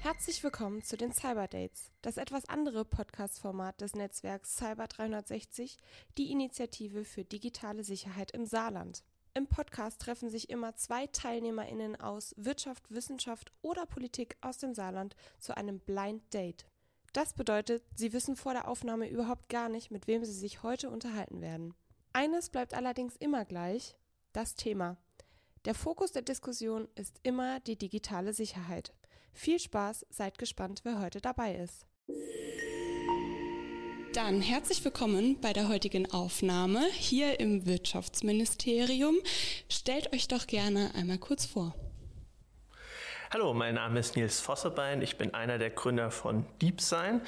Herzlich willkommen zu den Cyber Dates, das etwas andere Podcast-Format des Netzwerks Cyber 360, die Initiative für digitale Sicherheit im Saarland. Im Podcast treffen sich immer zwei TeilnehmerInnen aus Wirtschaft, Wissenschaft oder Politik aus dem Saarland zu einem Blind Date. Das bedeutet, sie wissen vor der Aufnahme überhaupt gar nicht, mit wem sie sich heute unterhalten werden. Eines bleibt allerdings immer gleich, das Thema. Der Fokus der Diskussion ist immer die digitale Sicherheit. Viel Spaß, seid gespannt, wer heute dabei ist. Dann herzlich willkommen bei der heutigen Aufnahme hier im Wirtschaftsministerium. Stellt euch doch gerne einmal kurz vor. Hallo, mein Name ist Nils Vossebein. Ich bin einer der Gründer von DeepSign.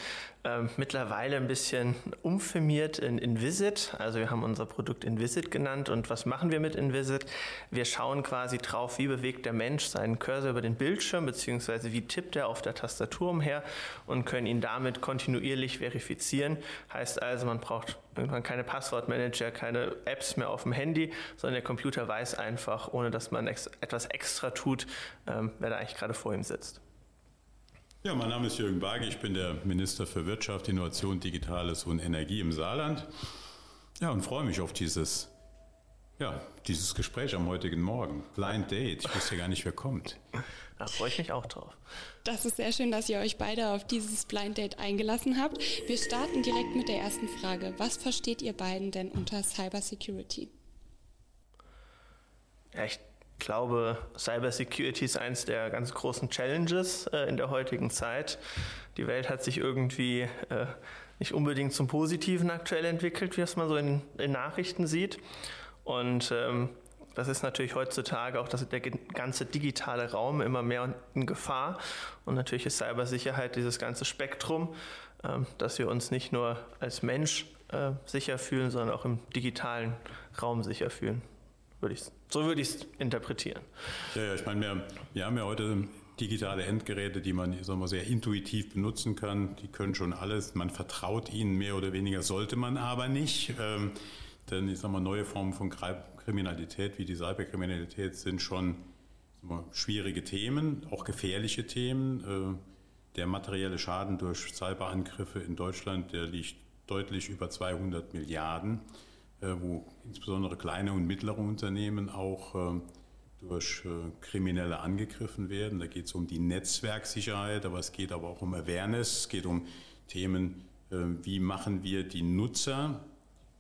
Ähm, mittlerweile ein bisschen umfirmiert in InVisit. Also wir haben unser Produkt InVisit genannt. Und was machen wir mit InVisit? Wir schauen quasi drauf, wie bewegt der Mensch seinen Cursor über den Bildschirm, beziehungsweise wie tippt er auf der Tastatur umher und können ihn damit kontinuierlich verifizieren. Heißt also, man braucht irgendwann keine Passwortmanager, keine Apps mehr auf dem Handy, sondern der Computer weiß einfach, ohne dass man ex etwas extra tut, ähm, wer da eigentlich gerade vor ihm sitzt. Ja, mein Name ist Jürgen Barge, ich bin der Minister für Wirtschaft, Innovation, Digitales und Energie im Saarland. Ja, und freue mich auf dieses, ja, dieses Gespräch am heutigen Morgen. Blind Date, ich wusste ja gar nicht, wer kommt. Da freue ich mich auch drauf. Das ist sehr schön, dass ihr euch beide auf dieses Blind Date eingelassen habt. Wir starten direkt mit der ersten Frage. Was versteht ihr beiden denn unter Cyber Security? Ja, ich glaube, Cybersecurity ist eines der ganz großen Challenges äh, in der heutigen Zeit. Die Welt hat sich irgendwie äh, nicht unbedingt zum Positiven aktuell entwickelt, wie es man so in, in Nachrichten sieht. Und ähm, das ist natürlich heutzutage auch dass der ganze digitale Raum immer mehr in Gefahr. Und natürlich ist Cybersicherheit dieses ganze Spektrum, ähm, dass wir uns nicht nur als Mensch äh, sicher fühlen, sondern auch im digitalen Raum sicher fühlen. Würde ich, so würde ich es interpretieren. Ja, ja, ich meine, wir, wir haben ja heute digitale Endgeräte, die man sagen wir, sehr intuitiv benutzen kann. Die können schon alles. Man vertraut ihnen mehr oder weniger, sollte man aber nicht. Ähm, denn ich sage mal, neue Formen von Kriminalität wie die Cyberkriminalität sind schon wir, schwierige Themen, auch gefährliche Themen. Äh, der materielle Schaden durch Cyberangriffe in Deutschland, der liegt deutlich über 200 Milliarden. Äh, wo insbesondere kleine und mittlere Unternehmen auch äh, durch äh, Kriminelle angegriffen werden. Da geht es um die Netzwerksicherheit, aber es geht aber auch um Awareness, es geht um Themen, wie machen wir die Nutzer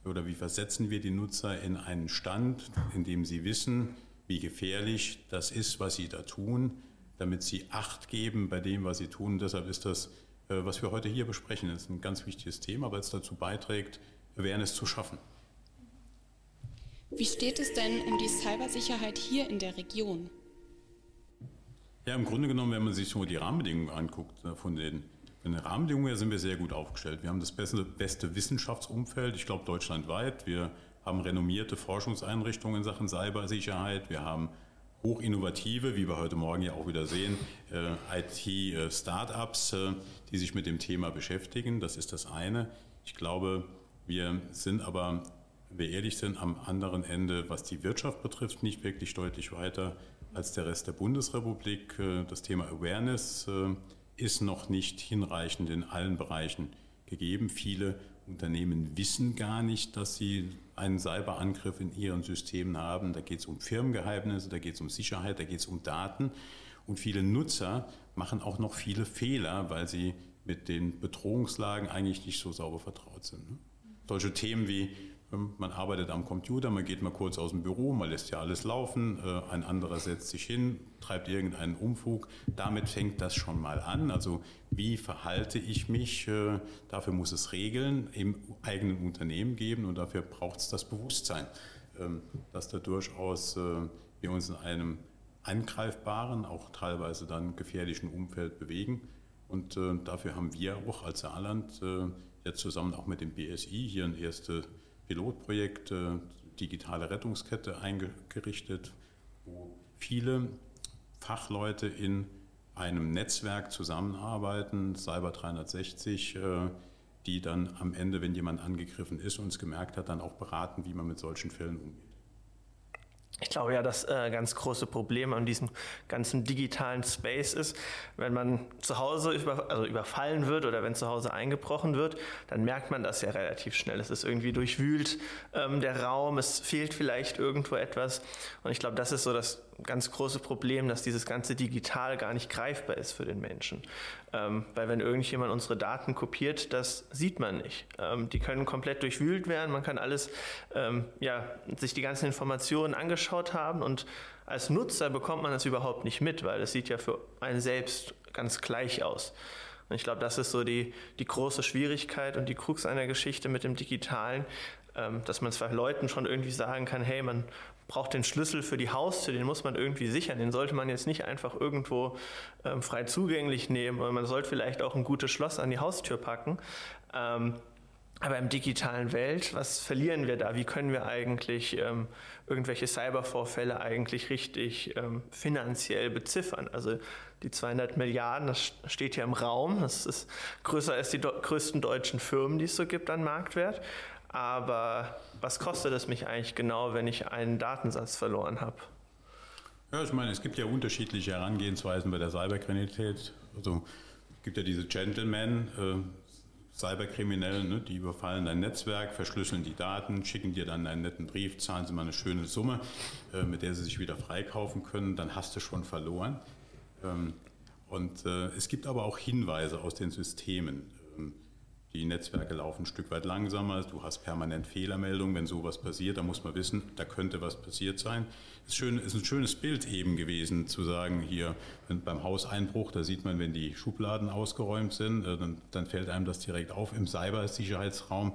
oder wie versetzen wir die Nutzer in einen Stand, in dem sie wissen, wie gefährlich das ist, was sie da tun, damit sie Acht geben bei dem, was sie tun. Deshalb ist das, was wir heute hier besprechen, ist ein ganz wichtiges Thema, weil es dazu beiträgt, Awareness zu schaffen. Wie steht es denn um die Cybersicherheit hier in der Region? Ja, im Grunde genommen, wenn man sich so die Rahmenbedingungen anguckt, äh, von den, von den Rahmenbedingungen her sind wir sehr gut aufgestellt. Wir haben das beste, beste Wissenschaftsumfeld, ich glaube deutschlandweit. Wir haben renommierte Forschungseinrichtungen in Sachen Cybersicherheit. Wir haben hochinnovative, wie wir heute Morgen ja auch wieder sehen, äh, IT-Startups, äh, die sich mit dem Thema beschäftigen. Das ist das eine. Ich glaube, wir sind aber wir ehrlich sind, am anderen Ende, was die Wirtschaft betrifft, nicht wirklich deutlich weiter als der Rest der Bundesrepublik. Äh, das Thema Awareness äh, ist noch nicht hinreichend in allen Bereichen gegeben. Viele Unternehmen wissen gar nicht, dass sie einen Cyberangriff in ihren Systemen haben. Da geht es um Firmengeheimnisse, da geht es um Sicherheit, da geht es um Daten. Und viele Nutzer machen auch noch viele Fehler, weil sie mit den Bedrohungslagen eigentlich nicht so sauber vertraut sind. Ne? Solche Themen wie man arbeitet am Computer, man geht mal kurz aus dem Büro, man lässt ja alles laufen, äh, ein anderer setzt sich hin, treibt irgendeinen Umfug. Damit fängt das schon mal an. Also wie verhalte ich mich? Äh, dafür muss es Regeln im eigenen Unternehmen geben und dafür braucht es das Bewusstsein, ähm, dass da durchaus äh, wir uns in einem angreifbaren, auch teilweise dann gefährlichen Umfeld bewegen. Und dafür haben wir auch als Saarland jetzt zusammen auch mit dem BSI hier ein erstes Pilotprojekt Digitale Rettungskette eingerichtet, wo viele Fachleute in einem Netzwerk zusammenarbeiten, Cyber 360, äh, die dann am Ende, wenn jemand angegriffen ist und es gemerkt hat, dann auch beraten, wie man mit solchen Fällen umgeht. Ich glaube ja, das äh, ganz große Problem an diesem ganzen digitalen Space ist, wenn man zu Hause über, also überfallen wird oder wenn zu Hause eingebrochen wird, dann merkt man das ja relativ schnell. Es ist irgendwie durchwühlt ähm, der Raum, es fehlt vielleicht irgendwo etwas. Und ich glaube, das ist so das ganz große Problem, dass dieses ganze Digital gar nicht greifbar ist für den Menschen. Ähm, weil wenn irgendjemand unsere Daten kopiert, das sieht man nicht. Ähm, die können komplett durchwühlt werden, man kann alles, ähm, ja, sich die ganzen Informationen angeschaut haben und als Nutzer bekommt man das überhaupt nicht mit, weil es sieht ja für einen selbst ganz gleich aus. Und ich glaube, das ist so die, die große Schwierigkeit und die Krux einer Geschichte mit dem Digitalen, ähm, dass man zwar Leuten schon irgendwie sagen kann, hey, man braucht den Schlüssel für die Haustür, den muss man irgendwie sichern. Den sollte man jetzt nicht einfach irgendwo ähm, frei zugänglich nehmen, oder man sollte vielleicht auch ein gutes Schloss an die Haustür packen. Ähm, aber im digitalen Welt, was verlieren wir da? Wie können wir eigentlich ähm, irgendwelche Cybervorfälle eigentlich richtig ähm, finanziell beziffern? Also die 200 Milliarden, das steht ja im Raum. Das ist größer als die größten deutschen Firmen, die es so gibt an Marktwert. Aber was kostet es mich eigentlich genau, wenn ich einen Datensatz verloren habe? Ja, ich meine, es gibt ja unterschiedliche Herangehensweisen bei der Cyberkriminalität. Also es gibt ja diese Gentlemen, äh, Cyberkriminellen, ne, die überfallen dein Netzwerk, verschlüsseln die Daten, schicken dir dann einen netten Brief, zahlen sie mal eine schöne Summe, äh, mit der sie sich wieder freikaufen können, dann hast du schon verloren. Ähm, und äh, es gibt aber auch Hinweise aus den Systemen. Ähm, die Netzwerke laufen ein Stück weit langsamer, du hast permanent Fehlermeldungen, wenn sowas passiert, da muss man wissen, da könnte was passiert sein. Es ist, ein schönes Bild eben gewesen, zu sagen, hier beim Hauseinbruch, da sieht man, wenn die Schubladen ausgeräumt sind, äh, dann, dann fällt einem das direkt auf. Im Cybersicherheitsraum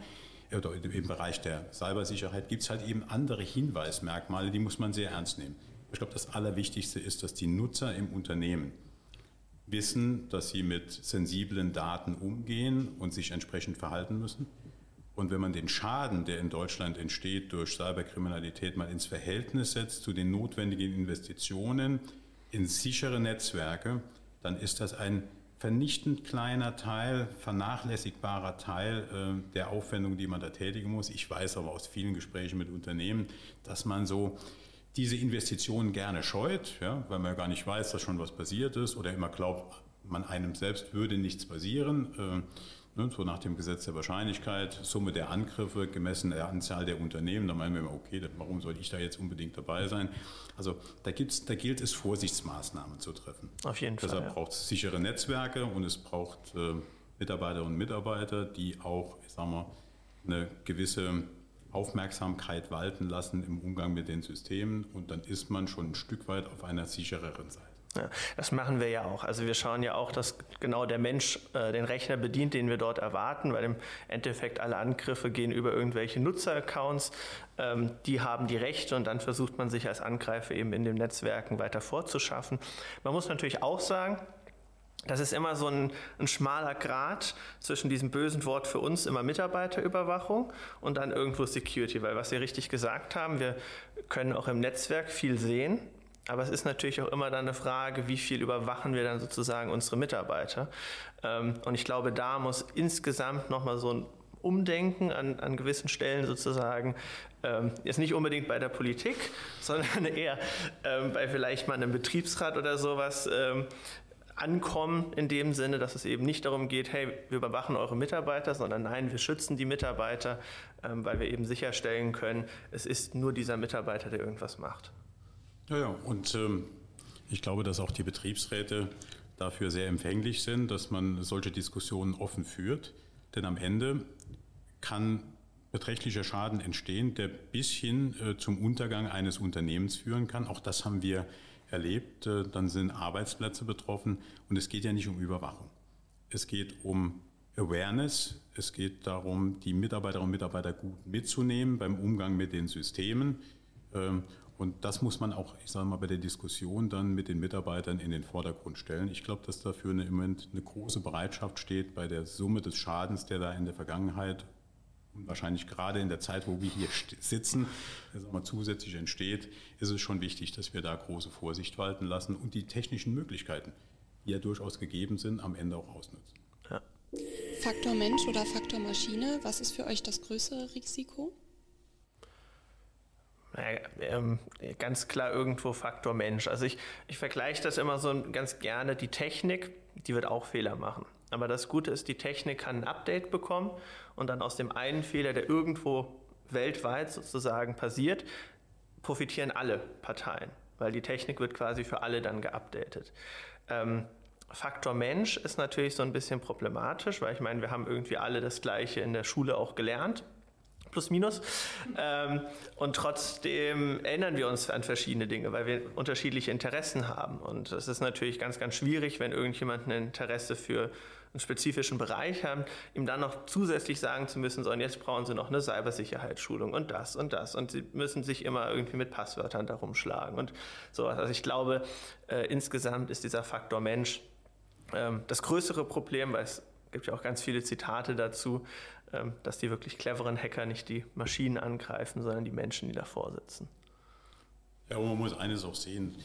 äh, oder im Bereich der Cybersicherheit gibt es halt eben andere Hinweismerkmale, die muss man sehr ernst nehmen. Ich glaube, das Allerwichtigste ist, dass die Nutzer im Unternehmen wissen, dass sie mit sensiblen Daten umgehen und sich entsprechend verhalten müssen. Und wenn man den Schaden, der in Deutschland entsteht durch Cyberkriminalität, mal ins Verhältnis setzt zu den notwendigen Investitionen in sichere Netzwerke, dann ist das ein vernichtend kleiner Teil, vernachlässigbarer Teil äh, der Aufwendungen, die man da tätigen muss. Ich weiß aber aus vielen Gesprächen mit Unternehmen, dass man so diese Investitionen gerne scheut, ja, weil man gar nicht weiß, dass schon was passiert ist oder immer glaubt, man einem selbst würde nichts passieren. Äh, ne, so nach dem Gesetz der Wahrscheinlichkeit, Summe der Angriffe gemessen der Anzahl der Unternehmen, da meinen wir immer, okay, warum soll ich da jetzt unbedingt dabei sein? Also da, gibt's, da gilt es, Vorsichtsmaßnahmen zu treffen. Auf jeden Fall. Deshalb ja. braucht es sichere Netzwerke und es braucht äh, Mitarbeiterinnen und Mitarbeiter, die auch, ich sag mal, eine gewisse Aufmerksamkeit walten lassen im Umgang mit den Systemen und dann ist man schon ein Stück weit auf einer sichereren Seite. Ja, das machen wir ja auch. Also wir schauen ja auch, dass genau der Mensch äh, den Rechner bedient, den wir dort erwarten, weil im Endeffekt alle Angriffe gehen über irgendwelche Nutzeraccounts. Ähm, die haben die Rechte und dann versucht man sich als Angreifer eben in den Netzwerken weiter vorzuschaffen. Man muss natürlich auch sagen, das ist immer so ein, ein, schmaler Grad zwischen diesem bösen Wort für uns immer Mitarbeiterüberwachung und dann irgendwo Security, weil was Sie richtig gesagt haben, wir können auch im Netzwerk viel sehen, aber es ist natürlich auch immer dann eine Frage, wie viel überwachen wir dann sozusagen unsere Mitarbeiter. Ähm, und ich glaube, da muss insgesamt nochmal so ein Umdenken an, an gewissen Stellen sozusagen, ähm, jetzt nicht unbedingt bei der Politik, sondern eher ähm, bei vielleicht mal einem Betriebsrat oder sowas, ankommen in dem Sinne, dass es eben nicht darum geht, hey, wir überwachen eure Mitarbeiter, sondern nein, wir schützen die Mitarbeiter, ähm, weil wir eben sicherstellen können, es ist nur dieser Mitarbeiter, der irgendwas macht. Ja, ja, und ähm, ich glaube, dass auch die Betriebsräte dafür sehr empfänglich sind, dass man solche Diskussionen offen führt, denn am Ende kann beträchtlicher Schaden entstehen, der bis hin äh, zum Untergang eines Unternehmens führen kann. Auch das haben wir erlebt, äh, dann sind Arbeitsplätze betroffen und es geht ja nicht um Überwachung. Es geht um Awareness, es geht darum, die Mitarbeiterinnen und Mitarbeiter gut mitzunehmen beim Umgang mit den Systemen. Ähm, und das muss man auch, ich sage mal, bei der Diskussion dann mit den Mitarbeitern in den Vordergrund stellen. Ich glaube, dass dafür im Moment eine große Bereitschaft steht bei der Summe des Schadens, der da in der Vergangenheit wahrscheinlich gerade in der Zeit, wo wir hier sitzen, mal, zusätzlich entsteht, ist es schon wichtig, dass wir da große Vorsicht walten lassen und die technischen Möglichkeiten, die ja durchaus gegeben sind, am Ende auch ausnutzen. Ja. Faktor Mensch oder Faktor Maschine, was ist für euch das größere Risiko? Ähm, ganz klar irgendwo Faktor Mensch. Also ich, ich vergleiche das immer so ganz gerne. Die Technik, die wird auch Fehler machen. Aber das Gute ist, die Technik kann ein Update bekommen und dann aus dem einen Fehler, der irgendwo weltweit sozusagen passiert, profitieren alle Parteien, weil die Technik wird quasi für alle dann geupdatet. Ähm, Faktor Mensch ist natürlich so ein bisschen problematisch, weil ich meine, wir haben irgendwie alle das Gleiche in der Schule auch gelernt plus minus. Ähm, und trotzdem erinnern wir uns an verschiedene Dinge, weil wir unterschiedliche Interessen haben. Und es ist natürlich ganz, ganz schwierig, wenn irgendjemand ein Interesse für einen spezifischen Bereich hat, ihm dann noch zusätzlich sagen zu müssen, so jetzt brauchen sie noch eine Cybersicherheitsschulung und das und das. Und sie müssen sich immer irgendwie mit Passwörtern darum schlagen und so. Also ich glaube, äh, insgesamt ist dieser Faktor Mensch ähm, das größere Problem, weil es gibt ja auch ganz viele Zitate dazu, dass die wirklich cleveren Hacker nicht die Maschinen angreifen, sondern die Menschen, die davor sitzen. Ja, aber man muss eines auch sehen.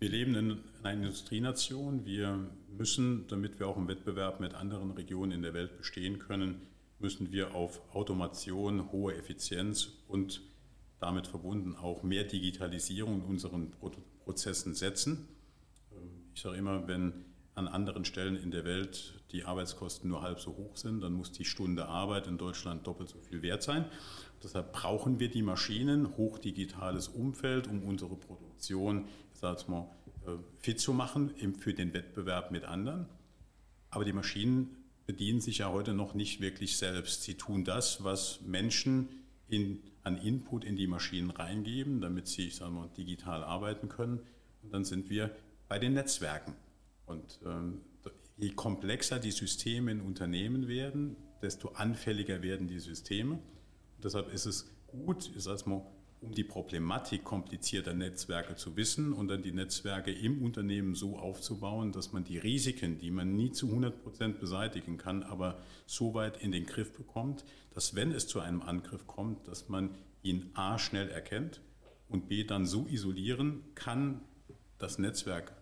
Wir leben in einer Industrienation. Wir müssen, damit wir auch im Wettbewerb mit anderen Regionen in der Welt bestehen können, müssen wir auf Automation, hohe Effizienz und damit verbunden auch mehr Digitalisierung in unseren Prozessen setzen. Ähm, ich sage immer, wenn an anderen Stellen in der Welt die Arbeitskosten nur halb so hoch sind, dann muss die Stunde Arbeit in Deutschland doppelt so viel wert sein. Deshalb brauchen wir die Maschinen, hochdigitales Umfeld, um unsere Produktion sag mal, äh, fit zu machen für den Wettbewerb mit anderen. Aber die Maschinen bedienen sich ja heute noch nicht wirklich selbst. Sie tun das, was Menschen in, an Input in die Maschinen reingeben, damit sie ich sag mal, digital arbeiten können. Und dann sind wir bei den Netzwerken. Und ähm, je komplexer die Systeme in Unternehmen werden, desto anfälliger werden die Systeme. Und deshalb ist es gut, ich sage mal, um die Problematik komplizierter Netzwerke zu wissen und dann die Netzwerke im Unternehmen so aufzubauen, dass man die Risiken, die man nie zu 100 Prozent beseitigen kann, aber so weit in den Griff bekommt, dass wenn es zu einem Angriff kommt, dass man ihn A schnell erkennt und B dann so isolieren kann, das Netzwerk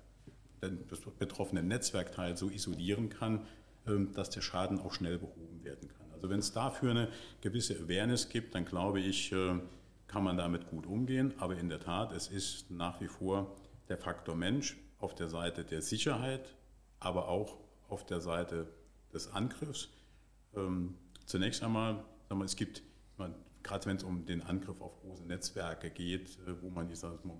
das betroffene Netzwerkteil so isolieren kann, ähm, dass der Schaden auch schnell behoben werden kann. Also wenn es dafür eine gewisse Awareness gibt, dann glaube ich, äh, kann man damit gut umgehen. Aber in der Tat, es ist nach wie vor der Faktor Mensch auf der Seite der Sicherheit, aber auch auf der Seite des Angriffs. Ähm, zunächst einmal, es gibt, gerade wenn es um den Angriff auf große Netzwerke geht, äh, wo man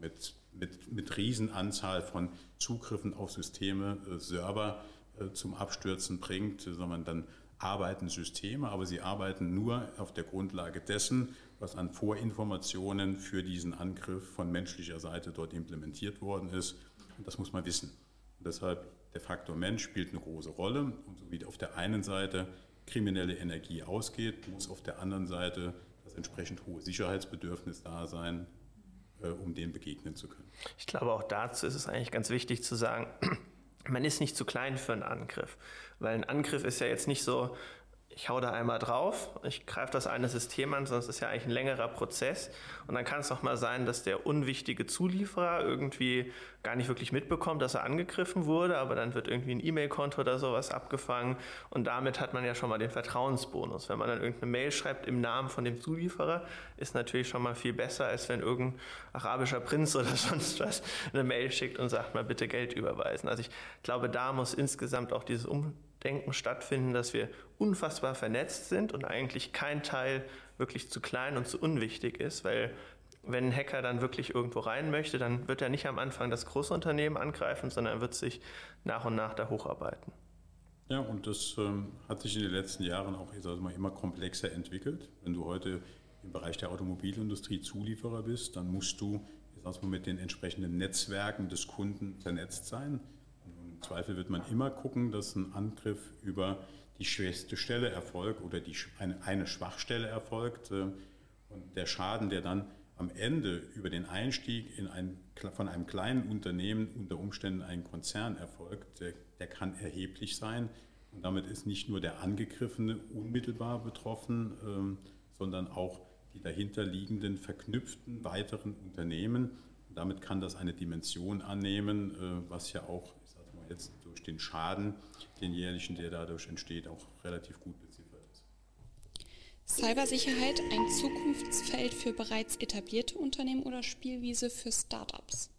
mit mit, mit Riesenanzahl von Zugriffen auf Systeme, äh, Server äh, zum Abstürzen bringt, sondern dann arbeiten Systeme, aber sie arbeiten nur auf der Grundlage dessen, was an Vorinformationen für diesen Angriff von menschlicher Seite dort implementiert worden ist. Und das muss man wissen. Und deshalb der Faktor Mensch spielt eine große Rolle. Und so wie auf der einen Seite kriminelle Energie ausgeht, muss auf der anderen Seite das entsprechend hohe Sicherheitsbedürfnis da sein, äh, um dem begegnen zu können. Ich glaube, auch dazu ist es eigentlich ganz wichtig zu sagen, man ist nicht zu klein für einen Angriff, weil ein Angriff ist ja jetzt nicht so, ich hau da einmal drauf, ich greife das eine System an, sonst ist ja eigentlich ein längerer Prozess. Und dann kann es doch mal sein, dass der unwichtige Zulieferer irgendwie gar nicht wirklich mitbekommt, dass er angegriffen wurde, aber dann wird irgendwie ein E-Mail-Konto oder sowas abgefangen. Und damit hat man ja schon mal den Vertrauensbonus. Wenn man dann irgendeine Mail schreibt im Namen von dem Zulieferer, ist natürlich schon mal viel besser, als wenn irgendein arabischer Prinz oder sonst was eine Mail schickt und sagt mal bitte Geld überweisen. Also ich glaube, da muss insgesamt auch dieses um Denken stattfinden, dass wir unfassbar vernetzt sind und eigentlich kein Teil wirklich zu klein und zu unwichtig ist, weil wenn ein Hacker dann wirklich irgendwo rein möchte, dann wird er nicht am Anfang das große Unternehmen angreifen, sondern er wird sich nach und nach da hocharbeiten. Ja, und das ähm, hat sich in den letzten Jahren auch ich mal, immer komplexer entwickelt. Wenn du heute im Bereich der Automobilindustrie Zulieferer bist, dann musst du ich mal, mit den entsprechenden Netzwerken des Kunden vernetzt sein. Zweifel wird man immer gucken, dass ein Angriff über die schwächste Stelle erfolgt oder die, eine, eine Schwachstelle erfolgt. Äh, und der Schaden, der dann am Ende über den Einstieg in ein, von einem kleinen Unternehmen unter Umständen ein Konzern erfolgt, der, der kann erheblich sein. Und damit ist nicht nur der Angegriffene unmittelbar betroffen, ähm, sondern auch die dahinterliegenden verknüpften weiteren Unternehmen. Damit kann das eine Dimension annehmen, äh, was ja auch jetzt durch den Schaden, den jährlichen, der dadurch entsteht, auch relativ gut beziffert ist. Cybersicherheit ein Zukunftsfeld für bereits etablierte Unternehmen oder Spielwiese für Startups?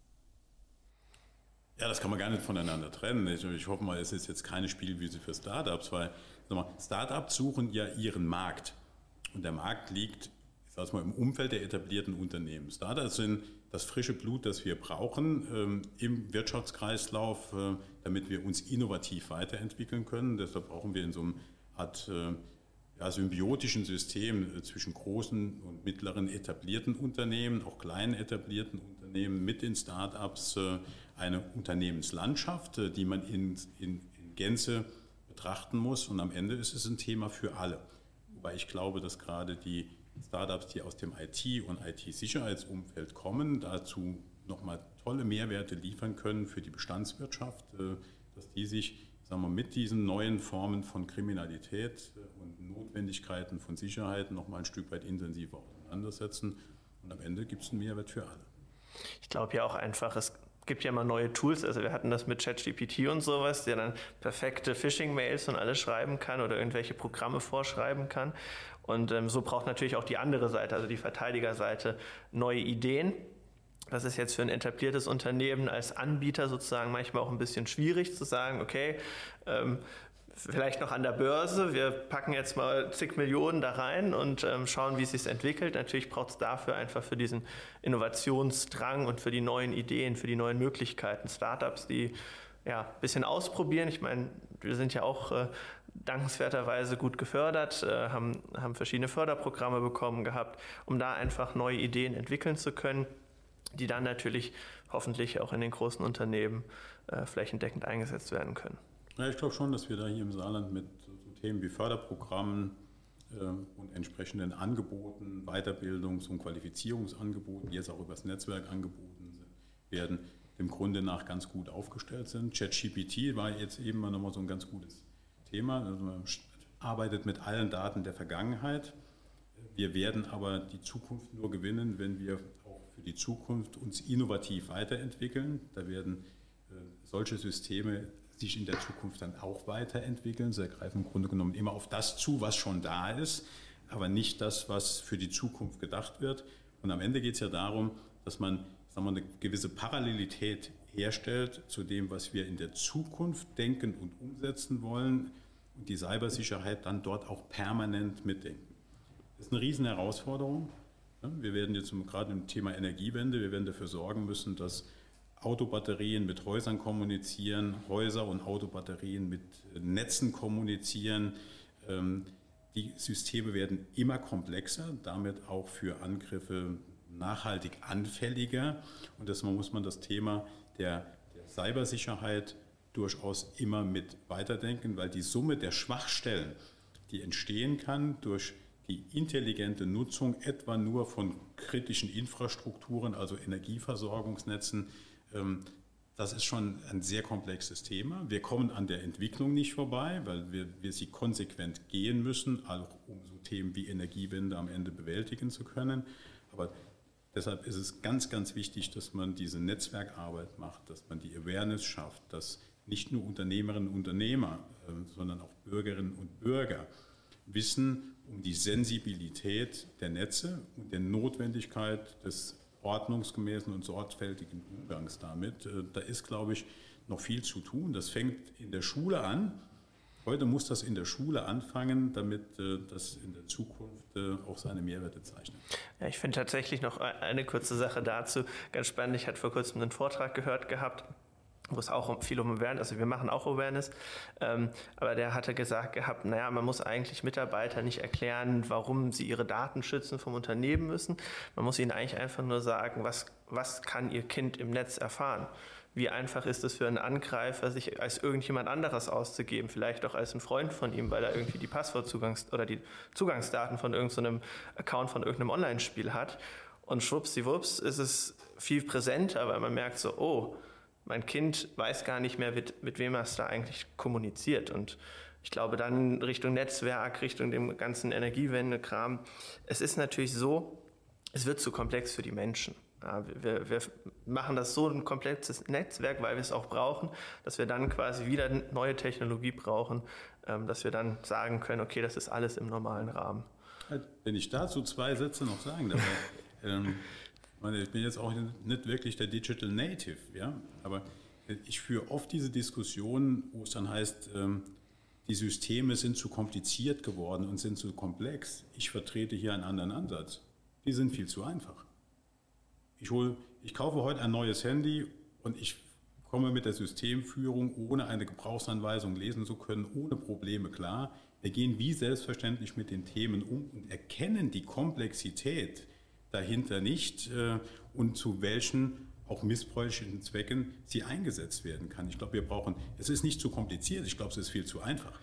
Ja, das kann man gar nicht voneinander trennen. Ich, ich hoffe mal, es ist jetzt keine Spielwiese für Startups, weil Startups suchen ja ihren Markt. Und der Markt liegt, sage mal, im Umfeld der etablierten Unternehmen. Startups sind das frische Blut, das wir brauchen ähm, im Wirtschaftskreislauf, äh, damit wir uns innovativ weiterentwickeln können. Deshalb brauchen wir in so einer Art äh, ja, symbiotischen System äh, zwischen großen und mittleren etablierten Unternehmen, auch kleinen etablierten Unternehmen mit den Start-ups eine Unternehmenslandschaft, die man in, in, in Gänze betrachten muss. Und am Ende ist es ein Thema für alle. Wobei ich glaube, dass gerade die Startups, die aus dem IT- und IT-Sicherheitsumfeld kommen, dazu nochmal tolle Mehrwerte liefern können für die Bestandswirtschaft, äh, dass die sich sagen wir, mit diesen neuen Formen von Kriminalität äh, und Notwendigkeiten von Sicherheit nochmal ein Stück weit intensiver auseinandersetzen. Und am Ende gibt es einen Mehrwert für alle. Ich glaube ja auch einfach, es gibt ja immer neue Tools. Also wir hatten das mit ChatGPT und sowas, der dann perfekte Phishing-Mails und alles schreiben kann oder irgendwelche Programme vorschreiben kann. Und ähm, so braucht natürlich auch die andere Seite, also die Verteidigerseite, neue Ideen. Das ist jetzt für ein etabliertes Unternehmen als Anbieter sozusagen manchmal auch ein bisschen schwierig zu sagen, okay, ähm, vielleicht noch an der Börse, wir packen jetzt mal zig Millionen da rein und ähm, schauen, wie es sich entwickelt. Natürlich braucht es dafür einfach für diesen Innovationsdrang und für die neuen Ideen, für die neuen Möglichkeiten, Startups, die ja, ein bisschen ausprobieren. Ich meine, wir sind ja auch äh, dankenswerterweise gut gefördert, äh, haben, haben verschiedene Förderprogramme bekommen gehabt, um da einfach neue Ideen entwickeln zu können, die dann natürlich hoffentlich auch in den großen Unternehmen äh, flächendeckend eingesetzt werden können. Ja, ich glaube schon, dass wir da hier im Saarland mit so Themen wie Förderprogrammen äh, und entsprechenden Angeboten, Weiterbildungs- und Qualifizierungsangeboten, jetzt auch übers Netzwerk angeboten werden, im Grunde nach ganz gut aufgestellt sind. ChatGPT war jetzt eben mal nochmal so ein ganz gutes Thema. Also man arbeitet mit allen Daten der Vergangenheit. Wir werden aber die Zukunft nur gewinnen, wenn wir auch für die Zukunft uns innovativ weiterentwickeln. Da werden äh, solche Systeme sich in der Zukunft dann auch weiterentwickeln. Sie greifen im Grunde genommen immer auf das zu, was schon da ist, aber nicht das, was für die Zukunft gedacht wird. Und am Ende geht es ja darum, dass man sagen wir, eine gewisse Parallelität herstellt zu dem, was wir in der Zukunft denken und umsetzen wollen und die Cybersicherheit dann dort auch permanent mitdenken. Das ist eine riesen Herausforderung. Wir werden jetzt gerade im Thema Energiewende, wir werden dafür sorgen müssen, dass Autobatterien mit Häusern kommunizieren, Häuser und Autobatterien mit Netzen kommunizieren. Ähm, die Systeme werden immer komplexer, damit auch für Angriffe nachhaltig anfälliger. Und deshalb muss man das Thema der, der Cybersicherheit durchaus immer mit weiterdenken, weil die Summe der Schwachstellen, die entstehen kann durch die intelligente Nutzung etwa nur von kritischen Infrastrukturen, also Energieversorgungsnetzen, ähm, das ist schon ein sehr komplexes Thema. Wir kommen an der Entwicklung nicht vorbei, weil wir, wir sie konsequent gehen müssen, auch um so Themen wie Energiewende am Ende bewältigen zu können. Aber deshalb ist es ganz, ganz wichtig, dass man diese Netzwerkarbeit macht, dass man die Awareness schafft, dass nicht nur Unternehmerinnen und Unternehmer, äh, sondern auch Bürgerinnen und Bürger wissen um die Sensibilität der Netze und der Notwendigkeit des ordnungsgemäßen und sorgfältigen Umgangs damit. Äh, da ist, glaube ich, noch viel zu tun. Das fängt in der Schule an. Heute muss das in der Schule anfangen, damit äh, das in der Zukunft äh, auch seine Mehrwerte zeichnet. Ja, ich finde tatsächlich noch eine kurze Sache dazu ganz spannend. Ich hatte vor kurzem einen Vortrag gehört gehabt wo es auch viel um Awareness, also wir machen auch Awareness, ähm, aber der hatte gesagt gehabt, naja, man muss eigentlich Mitarbeiter nicht erklären, warum sie ihre Daten schützen vom Unternehmen müssen. Man muss ihnen eigentlich einfach nur sagen, was, was kann ihr Kind im Netz erfahren. Wie einfach ist es für einen Angreifer, sich als irgendjemand anderes auszugeben, vielleicht auch als ein Freund von ihm, weil er irgendwie die Passwortzugangs- oder die Zugangsdaten von irgendeinem Account von irgendeinem Online-Spiel hat. Und schwuppsiwupps ist es viel präsenter, weil man merkt so, oh, mein Kind weiß gar nicht mehr, mit, mit wem es da eigentlich kommuniziert. Und ich glaube dann Richtung Netzwerk, Richtung dem ganzen Energiewende-Kram. Es ist natürlich so, es wird zu komplex für die Menschen. Ja, wir, wir, machen das so ein komplexes Netzwerk, weil wir es auch brauchen, dass wir dann quasi wieder neue Technologie brauchen, ähm, dass wir dann sagen können, okay, das ist alles im normalen Rahmen. Wenn ich dazu zwei Sätze noch sagen darf. ähm, ich bin jetzt auch nicht wirklich der Digital Native, ja, aber ich führe oft diese Diskussion, wo es dann heißt, ähm, die Systeme sind zu kompliziert geworden und sind zu komplex. Ich vertrete hier einen anderen Ansatz. Die sind viel zu einfach. Ich, hol, ich kaufe heute ein neues Handy und ich komme mit der Systemführung, ohne eine Gebrauchsanweisung lesen zu können, ohne Probleme klar. Wir gehen wie selbstverständlich mit den Themen um und erkennen die Komplexität dahinter nicht äh, und zu welchen auch missbräuchlichen Zwecken sie eingesetzt werden kann. Ich glaube, wir brauchen, es ist nicht zu kompliziert, ich glaube, es ist viel zu einfach.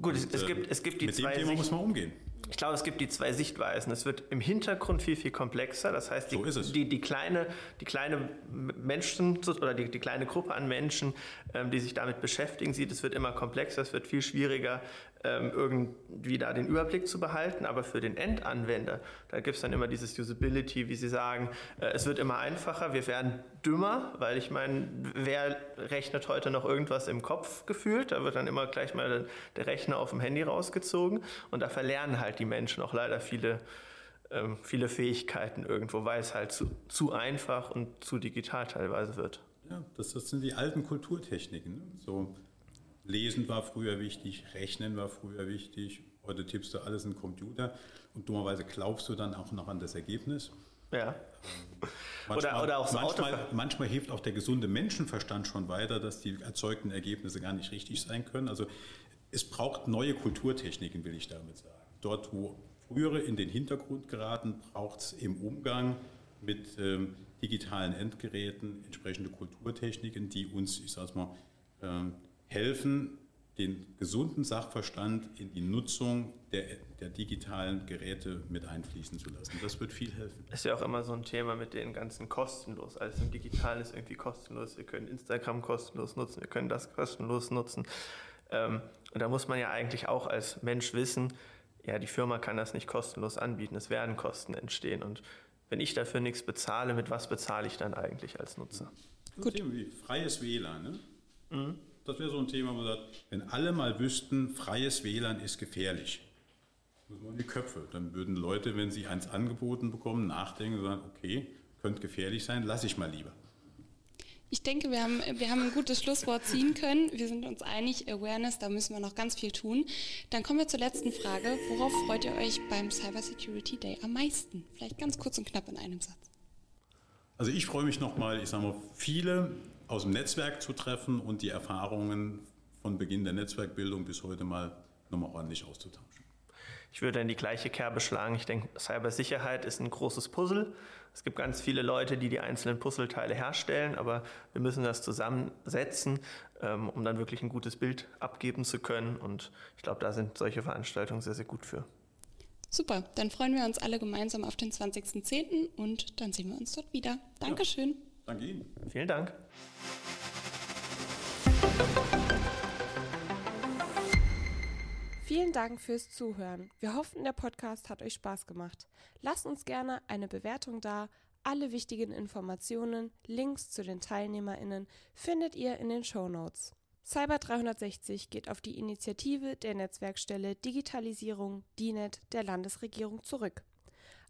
Gut, und, es, äh, gibt, es gibt die mit zwei dem Thema muss man umgehen. Ich glaube, es gibt die zwei Sichtweisen. Es wird im Hintergrund viel, viel komplexer. Das heißt, die, so die, die, kleine, die kleine Menschen oder die, die kleine Gruppe an Menschen, ähm, die sich damit beschäftigen, sieht, es wird immer komplexer, es wird viel schwieriger, ähm, irgendwie da den Überblick zu behalten. Aber für den Endanwender, da gibt es dann immer dieses Usability, wie Sie sagen, äh, es wird immer einfacher, wir werden dümmer, weil ich meine, wer rechnet heute noch irgendwas im Kopf gefühlt? Da wird dann immer gleich mal der Rechner auf dem Handy rausgezogen und da verlernen halt die Menschen auch leider viele ähm, viele Fähigkeiten irgendwo, weil es halt zu, zu einfach und zu digital teilweise wird. Ja, das, das sind die alten Kulturtechniken. Ne? So Lesen war früher wichtig, Rechnen war früher wichtig. Heute tippst du alles in den Computer und dummerweise glaubst du dann auch noch an das Ergebnis. Ja. Manchmal, oder, oder auch so manchmal, manchmal hilft auch der gesunde Menschenverstand schon weiter, dass die erzeugten Ergebnisse gar nicht richtig sein können. Also es braucht neue Kulturtechniken, will ich damit sagen. Dort, wo frühere in den Hintergrund geraten, braucht es im Umgang mit ähm, digitalen Endgeräten entsprechende Kulturtechniken, die uns, ich sage es mal, ähm, helfen, den gesunden Sachverstand in die Nutzung der, der, digitalen Geräte mit einfließen zu lassen. Das wird viel helfen. Ist ja auch immer so ein Thema mit den ganzen kostenlos. Alles im Digitalen ist irgendwie kostenlos. Wir können Instagram kostenlos nutzen, wir können das kostenlos nutzen. Ähm, und da muss man ja eigentlich auch als Mensch wissen, ja, die Firma kann das nicht kostenlos anbieten, es werden Kosten entstehen. Und wenn ich dafür nichts bezahle, mit was bezahle ich dann eigentlich als Nutzer? Gut. Wie freies WLAN, ne? Mhm. Das wäre so ein Thema, wo man sagt, wenn alle mal wüssten, freies WLAN ist gefährlich, muss man in die Köpfe. Dann würden Leute, wenn sie eins angeboten bekommen, nachdenken und sagen, okay, könnte gefährlich sein, lasse ich mal lieber. Ich denke, wir haben, wir haben ein gutes Schlusswort ziehen können. Wir sind uns einig, Awareness, da müssen wir noch ganz viel tun. Dann kommen wir zur letzten Frage. Worauf freut ihr euch beim Cyber Security Day am meisten? Vielleicht ganz kurz und knapp in einem Satz. Also ich freue mich nochmal, ich sage mal, viele aus dem Netzwerk zu treffen und die Erfahrungen von Beginn der Netzwerkbildung bis heute mal nochmal ordentlich auszutauschen. Ich würde in die gleiche Kerbe schlagen. Ich denke, Cybersicherheit ist ein großes Puzzle. Es gibt ganz viele Leute, die die einzelnen Puzzleteile herstellen, aber wir müssen das zusammensetzen, ähm, um dann wirklich ein gutes Bild abgeben zu können. Und ich glaube, da sind solche Veranstaltungen sehr, sehr gut für. Super, dann freuen wir uns alle gemeinsam auf den 20.10. und dann sehen wir uns dort wieder. Dankeschön. Ja, danke Ihnen. Vielen Dank. Vielen Dank fürs Zuhören. Wir hoffen, der Podcast hat euch Spaß gemacht. Lasst uns gerne eine Bewertung da. Alle wichtigen Informationen, Links zu den TeilnehmerInnen findet ihr in den Show Notes. Cyber 360 geht auf die Initiative der Netzwerkstelle Digitalisierung DINET der Landesregierung zurück.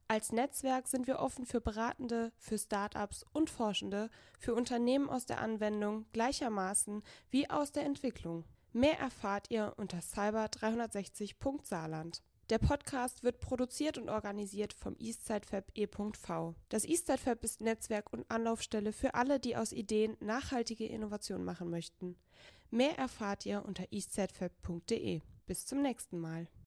Als Netzwerk sind wir offen für Beratende, für Startups und Forschende, für Unternehmen aus der Anwendung gleichermaßen wie aus der Entwicklung. Mehr erfahrt ihr unter cyber360.saarland. Der Podcast wird produziert und organisiert vom Eastside e.v. Das Eastside ist Netzwerk und Anlaufstelle für alle, die aus Ideen nachhaltige Innovationen machen möchten. Mehr erfahrt ihr unter eastsidefab.de. Bis zum nächsten Mal.